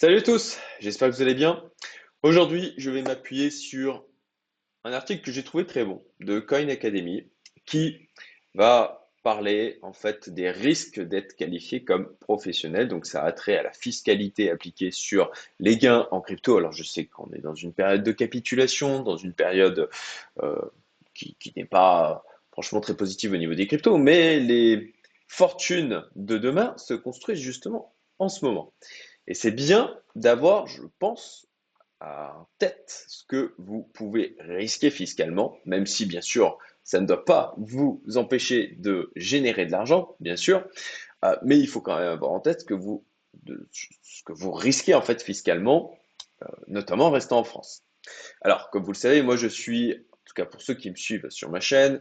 Salut à tous, j'espère que vous allez bien. Aujourd'hui, je vais m'appuyer sur un article que j'ai trouvé très bon de Coin Academy qui va parler en fait des risques d'être qualifié comme professionnel. Donc ça a trait à la fiscalité appliquée sur les gains en crypto. Alors je sais qu'on est dans une période de capitulation, dans une période euh, qui, qui n'est pas franchement très positive au niveau des cryptos, mais les fortunes de demain se construisent justement en ce moment. Et c'est bien d'avoir, je pense, en tête ce que vous pouvez risquer fiscalement, même si bien sûr ça ne doit pas vous empêcher de générer de l'argent, bien sûr, euh, mais il faut quand même avoir en tête que vous, ce que vous risquez en fait fiscalement, euh, notamment en restant en France. Alors, comme vous le savez, moi je suis, en tout cas pour ceux qui me suivent sur ma chaîne,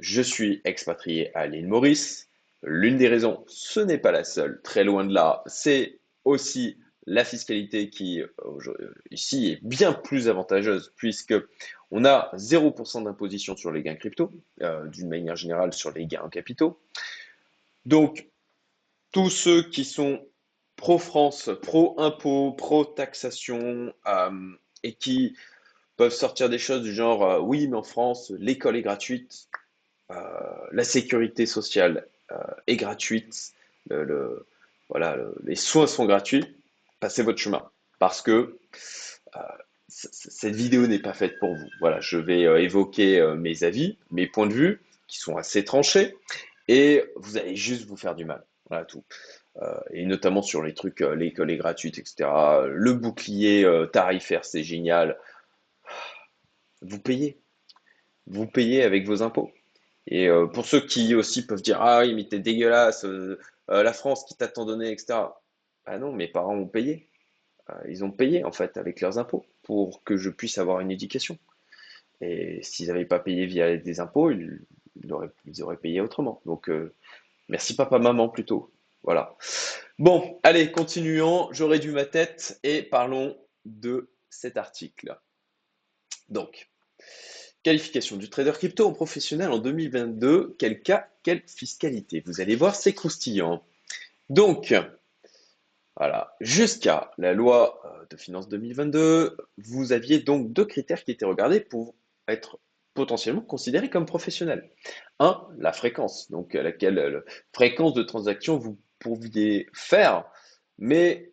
je suis expatrié à l'île Maurice. L'une des raisons, ce n'est pas la seule, très loin de là, c'est aussi la fiscalité qui euh, ici est bien plus avantageuse puisque on a 0% d'imposition sur les gains crypto, euh, d'une manière générale sur les gains en capitaux. Donc, tous ceux qui sont pro-France, pro-impôt, pro-taxation euh, et qui peuvent sortir des choses du genre oui, mais en France, l'école est gratuite, la sécurité sociale est gratuite, le voilà, les soins sont gratuits, passez votre chemin. Parce que euh, cette vidéo n'est pas faite pour vous. Voilà, je vais euh, évoquer euh, mes avis, mes points de vue, qui sont assez tranchés, et vous allez juste vous faire du mal. Voilà tout. et notamment sur les trucs, l'école est gratuite, etc. Le bouclier tarifaire, c'est génial. Vous payez. Vous payez avec vos impôts. Et pour ceux qui aussi peuvent dire Ah oui, mais t'es dégueulasse, euh, la France qui t'a tant donné, etc. Ah non, mes parents ont payé. Euh, ils ont payé en fait avec leurs impôts pour que je puisse avoir une éducation. Et s'ils n'avaient pas payé via des impôts, ils, auraient, payé autrement. Donc euh, merci papa, maman plutôt. Voilà. Bon, allez, continuons. Je réduis ma tête et parlons de cet article. Donc, Qualification du trader crypto en professionnel en 2022. Quel cas, quelle fiscalité Vous allez voir, c'est croustillant. Donc, voilà, jusqu'à la loi euh, de finances 2022, vous aviez donc deux critères qui étaient regardés pour être potentiellement considérés comme professionnels. Un, la fréquence, donc laquelle la euh, fréquence de transaction vous pouviez faire, mais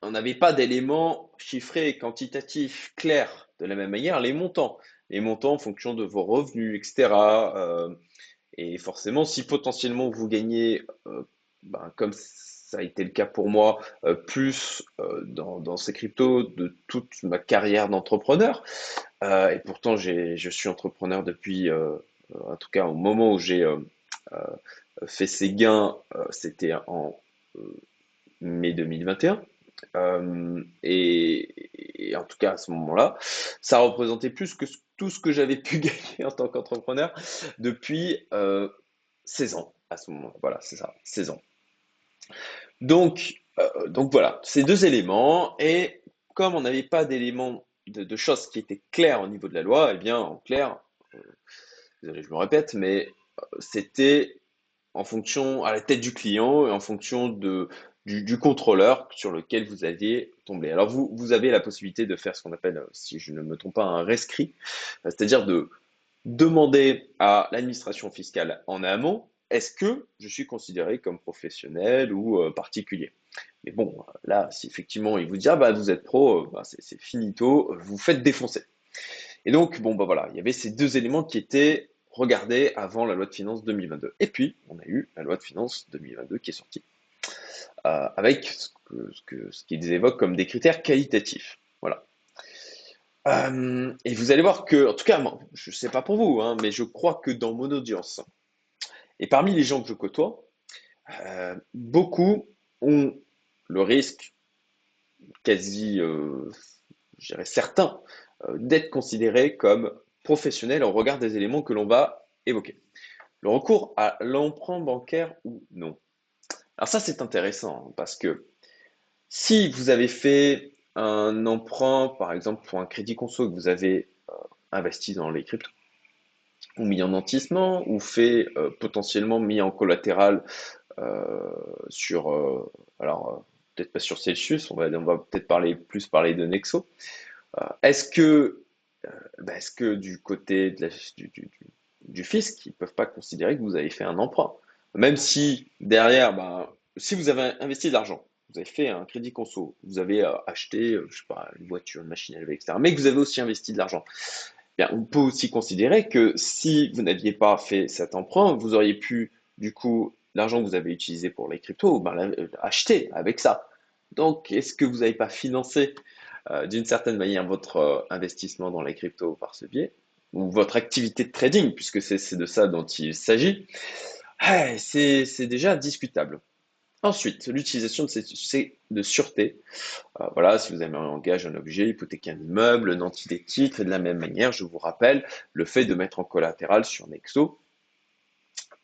on n'avait pas d'éléments chiffrés, quantitatifs, clairs. De la même manière, les montants les montants en fonction de vos revenus, etc. Euh, et forcément, si potentiellement vous gagnez, euh, ben, comme ça a été le cas pour moi, euh, plus dans, ces cryptos de toute ma carrière d'entrepreneur, et pourtant je suis entrepreneur depuis, en tout cas au moment où j'ai fait ces gains, c'était en mai 2021. et, en tout cas à ce moment-là, ça représentait plus que tout ce que j'avais pu gagner en tant qu'entrepreneur depuis 16 euh, ans à ce moment. Voilà, c'est ça, 16 ans. Donc, euh, donc voilà, ces deux éléments. Et comme on n'avait pas d'éléments, de, choses qui étaient claires au niveau de la loi, eh bien, en clair, euh, désolé, je me répète, mais c'était en fonction à la tête du client et en fonction de, du, contrôleur sur lequel vous aviez tombé. Alors vous, vous avez la possibilité de faire ce qu'on appelle, si je ne me trompe pas, un rescrit, c'est-à-dire de demander à l'administration fiscale en amont, est-ce que je suis considéré comme professionnel ou euh, particulier? Mais bon, là, si effectivement il vous dit, ah bah vous êtes pro, euh, bah, c'est finito, vous faites défoncer. Et donc, bon, bah voilà, il y avait ces deux éléments qui étaient regardés avant la loi de finances 2022. Et puis, on a eu la loi de finances 2022 qui est sortie. Euh, avec ce qu'ils évoquent comme des critères qualitatifs. Voilà. Euh, et vous allez voir que, en tout cas, je ne sais pas pour vous, hein, mais je crois que dans mon audience, et parmi les gens que je côtoie, euh, beaucoup ont le risque quasi, je dirais certain, d'être considérés comme professionnels au regard des éléments que l'on va évoquer. Le recours à l'emprunt bancaire ou non. Alors ça, c'est intéressant parce que si vous avez fait un emprunt, par exemple pour un crédit conso que vous avez euh, investi dans les cryptos, ou mis en nantissement, ou fait euh, potentiellement mis en collatéral euh, sur alors peut-être pas sur Celsius, on va, on peut-être parler plus parler de Nexo. Euh, est-ce que, du côté du, du, fisc, ils ne peuvent pas considérer que vous avez fait un emprunt? Même si derrière, bah, si vous avez investi de l'argent, vous avez fait un crédit conso, vous avez euh, acheté, je sais pas, une voiture, une machine à laver, etc., mais que vous avez aussi investi de l'argent, bien, on peut aussi considérer que si vous n'aviez pas fait cet emprunt, vous auriez pu, du coup, l'argent que vous avez utilisé pour les cryptos, ben, acheter avec ça. Donc, est-ce que vous n'avez pas financé euh, d'une certaine manière votre euh, investissement dans les cryptos par ce biais, ou votre activité de trading, puisque c'est de ça dont il s'agit, c'est déjà discutable. Ensuite, l'utilisation de ces de sûreté. Euh, voilà, si vous avez un engage un objet, hypothéquer un immeuble, nanti des titres, et de la même manière, je vous rappelle, le fait de mettre en collatéral sur Nexo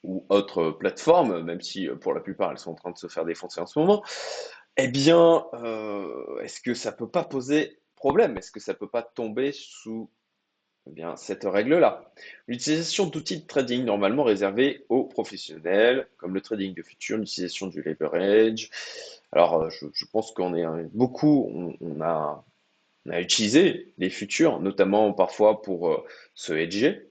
ou autre plateforme, même si pour la plupart elles sont en train de se faire défoncer en ce moment, eh bien, euh, est-ce que ça peut pas poser problème? Est-ce que ça peut pas tomber sous eh bien, cette règle-là? L'utilisation d'outils de trading normalement réservés aux professionnels, comme le trading de futurs, l'utilisation du leverage. Alors, euh, je, pense qu'on est beaucoup, on, a, utilisé les futurs, notamment parfois pour euh, se hedger.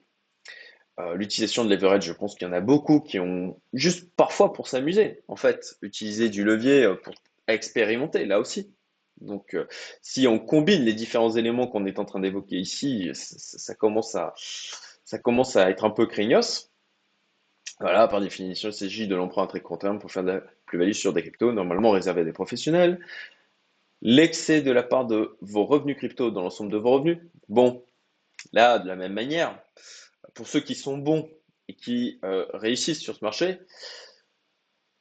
l'utilisation de leverage, je pense qu'il y en a beaucoup qui ont juste parfois pour s'amuser, en fait, utiliser du levier pour expérimenter là aussi. Donc, euh, si on combine les différents éléments qu'on est en train d'évoquer ici, ça, commence à, ça commence à être un peu craignos. Voilà, par définition, il s'agit de l'emprunt à très court terme pour faire de la plus-value sur des cryptos, normalement réservé à des professionnels. L'excès de la part de vos revenus crypto dans l'ensemble de vos revenus. Bon, là, de la même manière, pour ceux qui sont bons et qui euh, réussissent sur ce marché,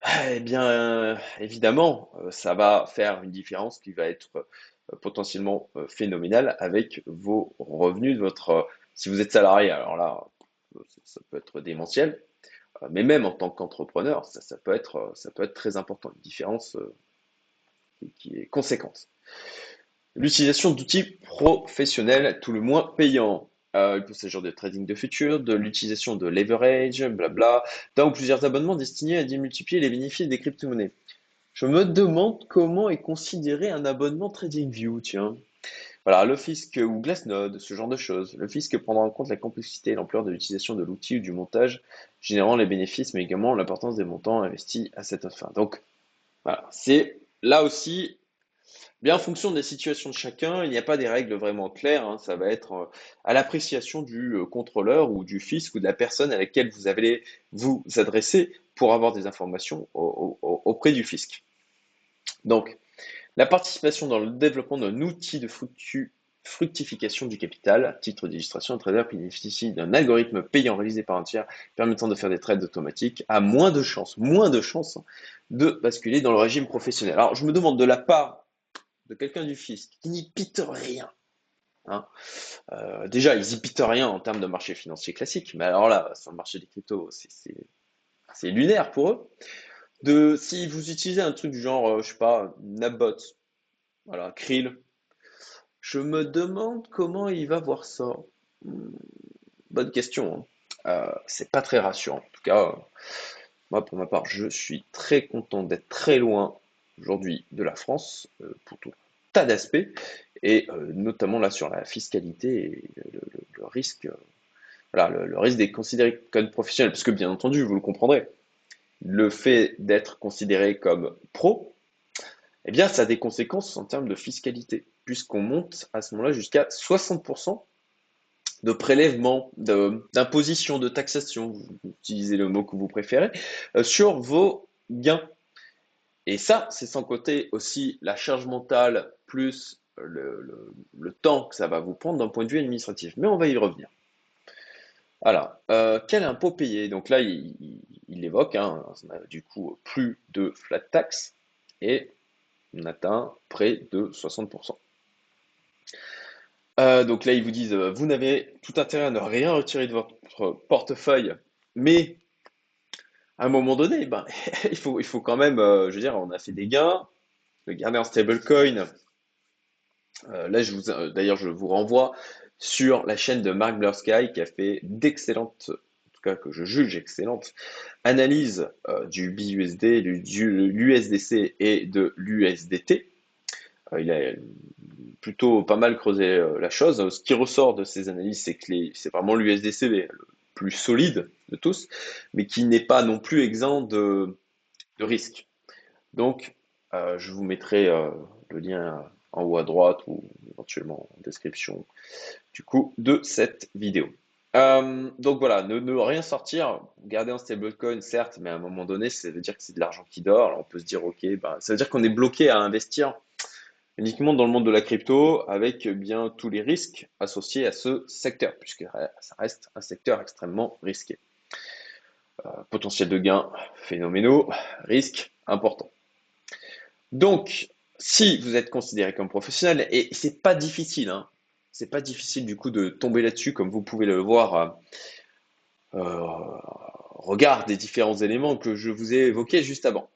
eh bien, évidemment, euh, ça va faire une différence qui va être euh, potentiellement euh, phénoménale avec vos revenus de votre. Si vous êtes salarié, alors là, ça peut être démentiel, mais même en tant qu'entrepreneur, ça, peut être, ça peut être très important, une différence qui est conséquente. L'utilisation d'outils professionnels, tout le moins payants. Euh, il peut s'agir de trading de futur, de l'utilisation de leverage, blabla, d'un ou plusieurs abonnements destinés à démultiplier les bénéfices des crypto-monnaies. Je me demande comment est considéré un abonnement TradingView, tiens. Voilà, le fisc ou Glassnode, ce genre de choses. Le fisc prendra en compte la complexité et l'ampleur de l'utilisation de l'outil ou du montage, générant les bénéfices, mais également l'importance des montants investis à cette fin. Donc, voilà, c'est là aussi En fonction des situations de chacun, il n'y a pas des règles vraiment claires. Hein. Ça va être euh, à l'appréciation du euh, contrôleur ou du fisc ou de la personne à laquelle vous allez vous adresser pour avoir des informations auprès du fisc. Donc, la participation dans le développement d'un outil de fructification du capital, titre d'illustration, un trader bénéficie d'un algorithme payant réalisé par un tiers permettant de faire des trades automatiques a moins de chances, moins de chances de basculer dans le régime professionnel. Alors, je me demande de la part de quelqu'un du fisc qui n'y pite rien. Hein. Euh, déjà, ils n'y pitent rien en termes de marché financier classique, mais alors là, sur le marché des cryptos, c'est lunaire pour eux. De, si vous utilisez un truc du genre, euh, je sais pas, Nabot, voilà, Krill, je me demande comment il va voir ça. Hmm, bonne question. Hein. Euh, c'est pas très rassurant. En tout cas, moi, pour ma part, je suis très content d'être très loin aujourd'hui de la France pour tout tas d'aspects, et euh, notamment là sur la fiscalité et le, risque, euh, voilà, le, risque d'être considéré comme professionnel, parce que bien entendu, vous le comprendrez, le fait d'être considéré comme pro, eh bien, ça a des conséquences en termes de fiscalité, puisqu'on monte à ce moment-là jusqu'à 60% de prélèvement, d'imposition, de, taxation, vous utilisez le mot que vous préférez, euh, sur vos gains. Et ça, c'est sans côté aussi la charge mentale plus le, temps que ça va vous prendre d'un point de vue administratif. Mais on va y revenir. Alors, euh, quel impôt payer? Donc là, il, évoque, hein, on du coup plus de flat tax et on atteint près de 60%. Euh, donc là, ils vous disent, euh, vous n'avez tout intérêt à ne rien retirer de votre portefeuille, mais à un moment donné, ben, il, faut, il faut quand même, je veux dire, on a fait des gains, le garder en stablecoin, euh, là, je vous, d'ailleurs, je vous renvoie sur la chaîne de Mark Blursky qui a fait d'excellentes, en tout cas que je juge excellente, analyse du BUSD, du, l'USDC et de l'USDT. il a plutôt pas mal creusé la chose. Ce qui ressort de ces analyses, c'est que c'est vraiment l'USDC le plus solide de tous, mais qui n'est pas non plus exempt de, de risques. Donc, je vous mettrai le lien en haut à droite ou éventuellement en description du coup de cette vidéo. Euh, donc voilà, ne, rien sortir, garder un stablecoin certes, mais à un moment donné, ça veut dire que c'est de l'argent qui dort. On peut se dire, ok, bah, ça veut dire qu'on est bloqué à investir uniquement dans le monde de la crypto avec bien tous les risques associés à ce secteur, puisque ça reste un secteur extrêmement risqué. Euh, potentiel de gains phénoménaux, risques importants. Donc, si vous êtes considéré comme professionnel, et c'est pas difficile, hein, c'est pas difficile du coup de tomber là-dessus, comme vous pouvez le voir, euh, euh, regard des différents éléments que je vous ai évoqués juste avant.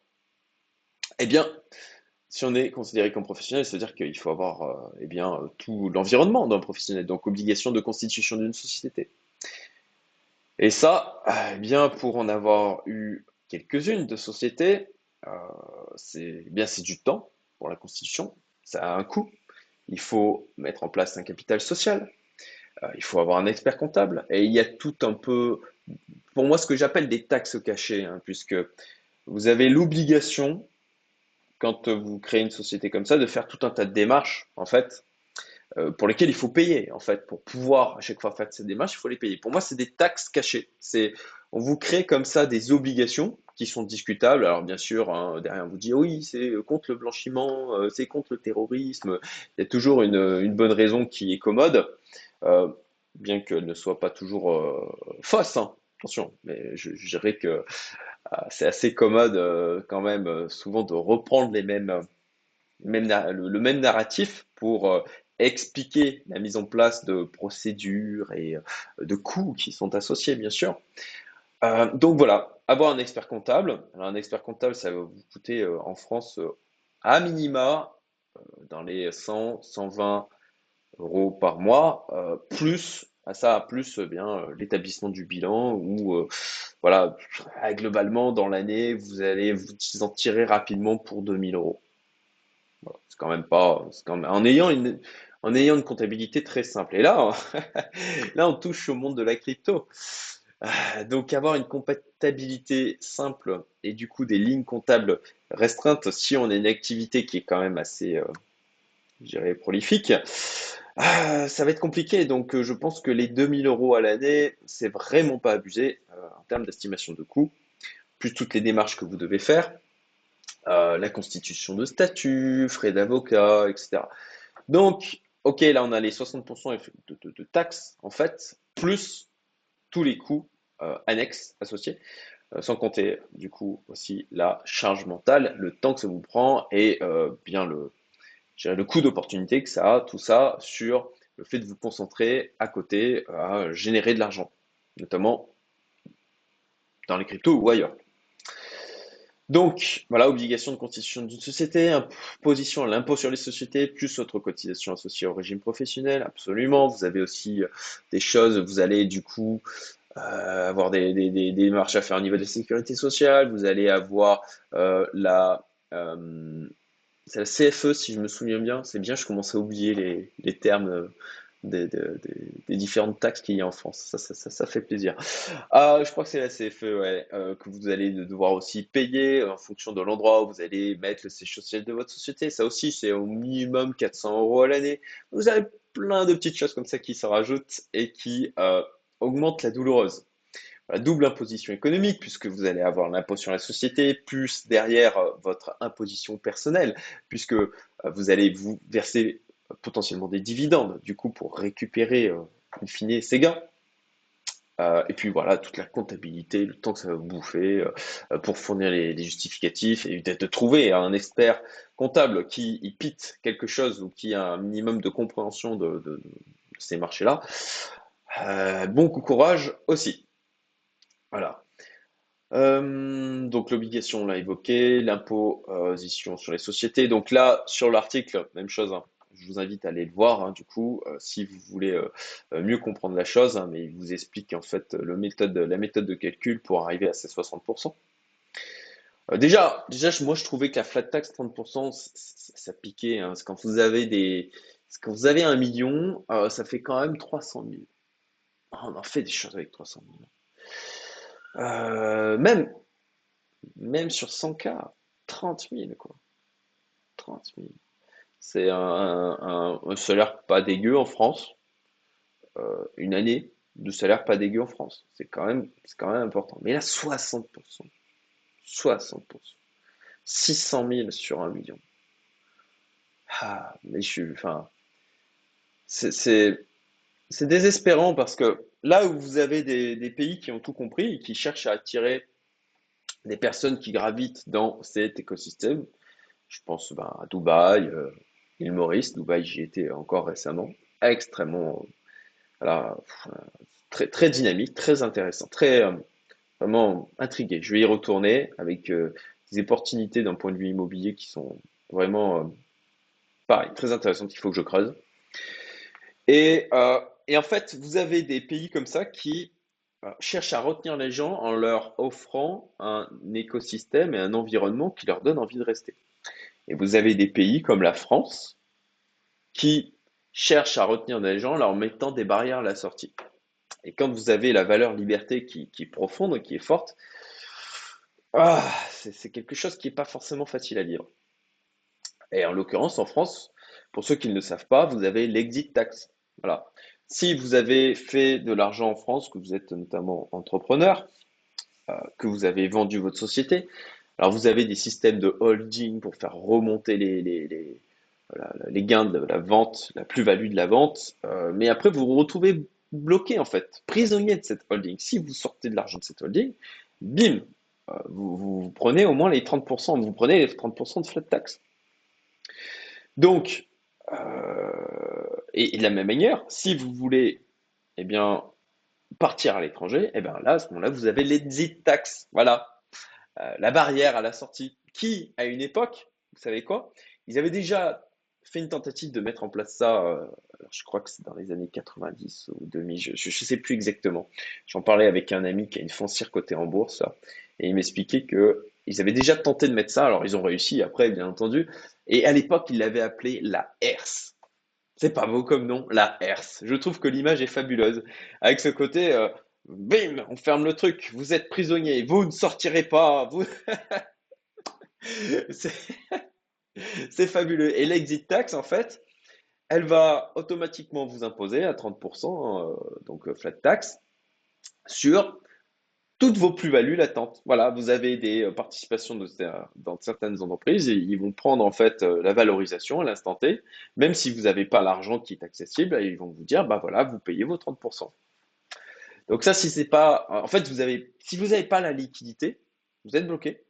Eh bien, si on est considéré comme professionnel, c'est-à-dire qu'il faut avoir euh, eh bien, tout l'environnement d'un professionnel, donc obligation de constitution d'une société. Et ça, eh bien, pour en avoir eu quelques-unes de sociétés, c'est eh bien c'est du temps, pour la constitution, ça a un coût. Il faut mettre en place un capital social. Euh, il faut avoir un expert comptable. Et il y a tout un peu, pour moi, ce que j'appelle des taxes cachées, hein, puisque vous avez l'obligation, quand vous créez une société comme ça, de faire tout un tas de démarches, en fait, euh, pour lesquelles il faut payer, en fait, pour pouvoir à chaque fois faire ces démarches, il faut les payer. Pour moi, c'est des taxes cachées. C'est, on vous crée comme ça des obligations qui sont discutables. Alors bien sûr, hein, derrière on vous dit oui, c'est contre le blanchiment, euh, c'est contre le terrorisme. Il y a toujours une, bonne raison qui est commode, euh, bien qu'elle ne soit pas toujours euh, fausse. Hein. Attention, mais je, dirais que c'est assez commode quand même souvent de reprendre les mêmes le, même narratif pour expliquer la mise en place de procédures et de coûts qui sont associés, bien sûr. donc voilà, avoir un expert comptable. Alors, un expert comptable, ça va vous coûter euh, en France euh, à minima euh, dans les 100, 120 euros par mois, plus à ça, plus bien l'établissement du bilan ou voilà, globalement dans l'année, vous allez vous en tirer rapidement pour 2000 euros. c'est quand même pas, quand même, en ayant une, en ayant une comptabilité très simple. Et là, là, on touche au monde de la crypto. Ah, donc avoir une comptabilité simple et du coup des lignes comptables restreintes si on a une activité qui est quand même assez, euh, je dirais, prolifique, ah, ça va être compliqué. Donc euh, je pense que les 2000 euros à l'année, c'est vraiment pas abusé euh, en termes d'estimation de coûts, plus toutes les démarches que vous devez faire, la constitution de statut, frais d'avocat, etc. Donc, ok, là on a les 60% de taxes en fait, plus tous les coûts euh, annexes associés, euh, sans compter du coup aussi la charge mentale, le temps que ça vous prend et euh, bien le, le coût d'opportunité que ça a, tout ça sur le fait de vous concentrer à côté à générer de l'argent, notamment dans les cryptos ou ailleurs. Donc, voilà, obligation de constitution d'une société, imposition à l'impôt sur les sociétés, plus autres cotisations associées au régime professionnel, absolument. Vous avez aussi euh, des choses, vous allez du coup euh, avoir des, démarches à faire au niveau de la sécurité sociale, vous allez avoir euh, la, la CFE si je me souviens bien, c'est bien, je commence à oublier les, les termes des, différentes taxes qu'il y a en France. Ça, ça, fait plaisir. Ah, je crois que c'est la CFE euh, que vous allez devoir aussi payer en fonction de l'endroit où vous allez mettre le siège social de votre société. Ça aussi, c'est au minimum 400 euros à l'année. Vous avez plein de petites choses comme ça qui se rajoutent et qui euh, augmentent la douloureuse. La double imposition économique, puisque vous allez avoir l'impôt sur la société, plus derrière euh, votre imposition personnelle, puisque vous allez vous verser potentiellement des dividendes, du coup, pour récupérer, euh, in fine, ces gains. Euh, et puis voilà, toute la comptabilité, le temps que ça va vous bouffer euh, pour fournir les, justificatifs et de trouver un expert comptable qui y pite quelque chose ou qui a un minimum de compréhension de, ces marchés-là. bon courage aussi. Voilà. donc l'obligation, on l'a évoqué, l'imposition sur les sociétés. Donc là, sur l'article, même chose, hein je vous invite à aller le voir, hein, du coup, euh, si vous voulez euh, euh, mieux comprendre la chose, hein, mais il vous explique en fait la méthode de calcul pour arriver à ces 60%. déjà, moi je trouvais que la flat tax 30%, ça, piquait. Hein, quand vous avez des, quand vous avez un million, ça fait quand même 300 000. on en fait des choses avec 300 000. même, même sur 100K, 30 000 quoi. 30 000. C'est un, salaire pas dégueu en France. Euh, une année de salaire pas dégueu en France. C'est quand même, important. Mais là, 60%. 60%. 600 000 sur un million. Ah, mais je suis, c'est, désespérant parce que là où vous avez des, des, pays qui ont tout compris et qui cherchent à attirer des personnes qui gravitent dans cet écosystème, je pense ben, à Dubaï, euh, l'île Maurice, Dubaï, j'y étais encore récemment, extrêmement, voilà, très, très dynamique, très intéressant, très, euh, vraiment intrigué. Je vais y retourner avec euh, des opportunités d'un point de vue immobilier qui sont vraiment, euh, pareil, très intéressantes, il faut que je creuse. Et, et en fait, vous avez des pays comme ça qui cherchent à retenir les gens en leur offrant un écosystème et un environnement qui leur donne envie de rester. Et vous avez des pays comme la France qui cherchent à retenir des gens en leur mettant des barrières à la sortie. Et quand vous avez la valeur liberté qui, est profonde, qui est forte, ah, c'est quelque chose qui n'est pas forcément facile à vivre. Et en l'occurrence, en France, pour ceux qui ne le savent pas, vous avez l'exit tax. Voilà. Si vous avez fait de l'argent en France, que vous êtes notamment entrepreneur, euh, que vous avez vendu votre société, alors vous avez des systèmes de holding pour faire remonter les, les, gains de la vente, la plus-value de la vente, euh, mais après vous vous retrouvez bloqué en fait, prisonnier de cette holding. Si vous sortez de l'argent de cette holding, bim, euh, vous, prenez au moins les 30%, vous prenez les 30% de flat tax. Donc, euh, et, de la même manière, si vous voulez eh bien, partir à l'étranger, eh bien là, à ce moment-là, vous avez l'exit tax. Voilà, la barrière à la sortie, qui, à une époque, vous savez quoi, ils avaient déjà fait une tentative de mettre en place ça, euh, je crois que c'est dans les années 90 ou 2000, je ne sais plus exactement. J'en parlais avec un ami qui a une foncière cotée en bourse, et il m'expliquait que ils avaient déjà tenté de mettre ça, alors ils ont réussi après, bien entendu, et à l'époque, ils l'avaient appelé la HERS. C'est pas beau comme nom, la HERS. Je trouve que l'image est fabuleuse, avec ce côté, euh, bim, on ferme le truc, vous êtes prisonnier, vous ne sortirez pas, c'est fabuleux. Et l'exit tax, en fait, elle va automatiquement vous imposer à 30%, euh, donc euh, flat tax, sur toutes vos plus-values latentes. Voilà, vous avez des euh, participations dans certaines entreprises et ils vont prendre en fait la valorisation à l'instant T, même si vous n'avez pas l'argent qui est accessible, ils vont vous dire, bah voilà, vous payez vos 30%. Donc ça, si c'est pas, en fait, vous avez, si vous n'avez pas la liquidité, vous êtes bloqué.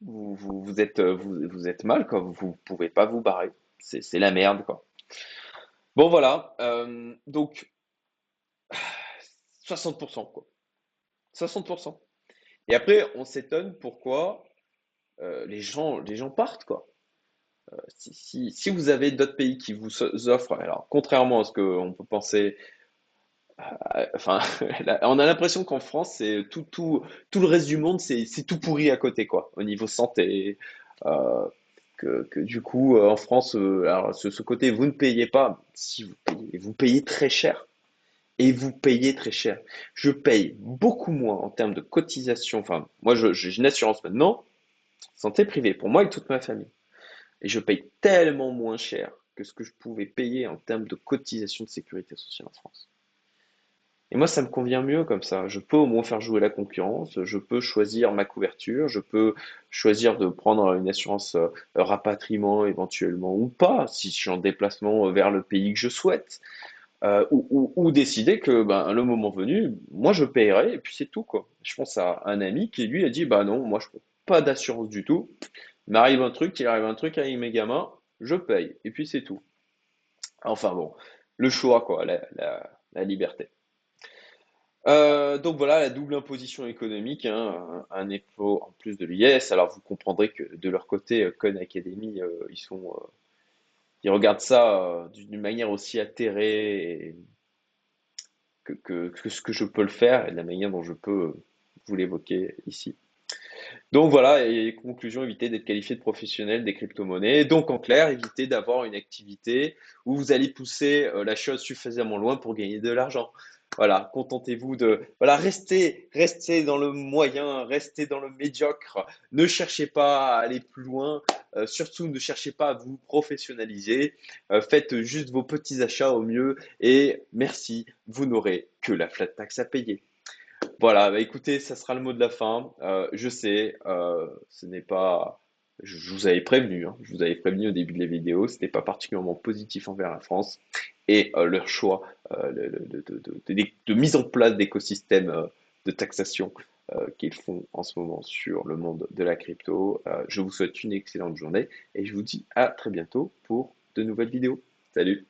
Vous, vous, êtes, vous, vous, êtes mal, quoi. Vous ne pouvez pas vous barrer. C'est la merde, quoi. Bon, voilà. Euh, donc, 60%, quoi. 60%. Et après, on s'étonne pourquoi euh, les, gens, les gens partent, quoi. Euh, si, si, si, vous avez d'autres pays qui vous offrent, alors contrairement à ce qu'on peut penser, euh, enfin, on a l'impression qu'en France, c'est tout, tout, tout le reste du monde, c'est tout pourri à côté, quoi, au niveau santé. Euh, que, que, du coup, euh, en France, alors ce, ce, côté, vous ne payez pas, si vous payez, vous payez très cher. Et vous payez très cher. Je paye beaucoup moins en termes de cotisation. Enfin, moi, j'ai une assurance maintenant, santé privée, pour moi et toute ma famille. Et je paye tellement moins cher que ce que je pouvais payer en termes de cotisation de sécurité sociale en France. Et moi, ça me convient mieux comme ça. Je peux au moins faire jouer la concurrence, je peux choisir ma couverture, je peux choisir de prendre une assurance euh, rapatriement éventuellement ou pas, si je suis en déplacement vers le pays que je souhaite. Euh, ou, décider que ben, le moment venu, moi je paierai et puis c'est tout quoi. Je pense à un ami qui lui a dit bah non, moi je prends pas d'assurance du tout. M'arrive un truc, il arrive un truc avec mes gamins, je paye et puis c'est tout. Enfin bon, le choix quoi, la liberté. Euh, donc voilà, la double imposition économique, hein, un, impôt en plus de l'IS. Alors vous comprendrez que de leur côté, euh, Con Academy, euh, ils regardent ça d'une manière aussi atterrée que, que, ce que je peux le faire et de la manière dont je peux vous l'évoquer ici. Donc voilà, et conclusion, évitez d'être qualifié de professionnel des crypto-monnaies. Donc en clair, évitez d'avoir une activité où vous allez pousser la chose suffisamment loin pour gagner de l'argent. Voilà, contentez-vous de voilà, restez, restez dans le moyen, restez dans le médiocre. Ne cherchez pas à aller plus loin. Euh, surtout, ne cherchez pas à vous professionnaliser. Euh, faites juste vos petits achats au mieux et merci, vous n'aurez que la flat tax à payer. Voilà, bah écoutez, ça sera le mot de la fin. Euh, je sais, ce n'est pas. Je, vous avais prévenu, hein, je vous avais prévenu au début de la vidéo, ce n'était pas particulièrement positif envers la France et leur choix de, mise en place d'écosystèmes de taxation qu'ils font en ce moment sur le monde de la crypto. je vous souhaite une excellente journée et je vous dis à très bientôt pour de nouvelles vidéos. Salut!